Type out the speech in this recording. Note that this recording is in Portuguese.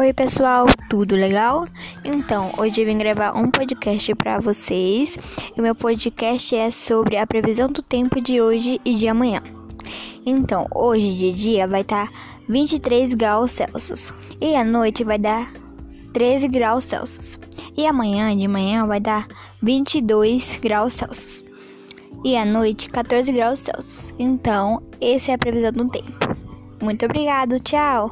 Oi, pessoal, tudo legal? Então, hoje eu vim gravar um podcast para vocês. E meu podcast é sobre a previsão do tempo de hoje e de amanhã. Então, hoje de dia vai estar tá 23 graus Celsius e à noite vai dar 13 graus Celsius. E amanhã de manhã vai dar 22 graus Celsius. E à noite 14 graus Celsius. Então, essa é a previsão do tempo. Muito obrigado, tchau!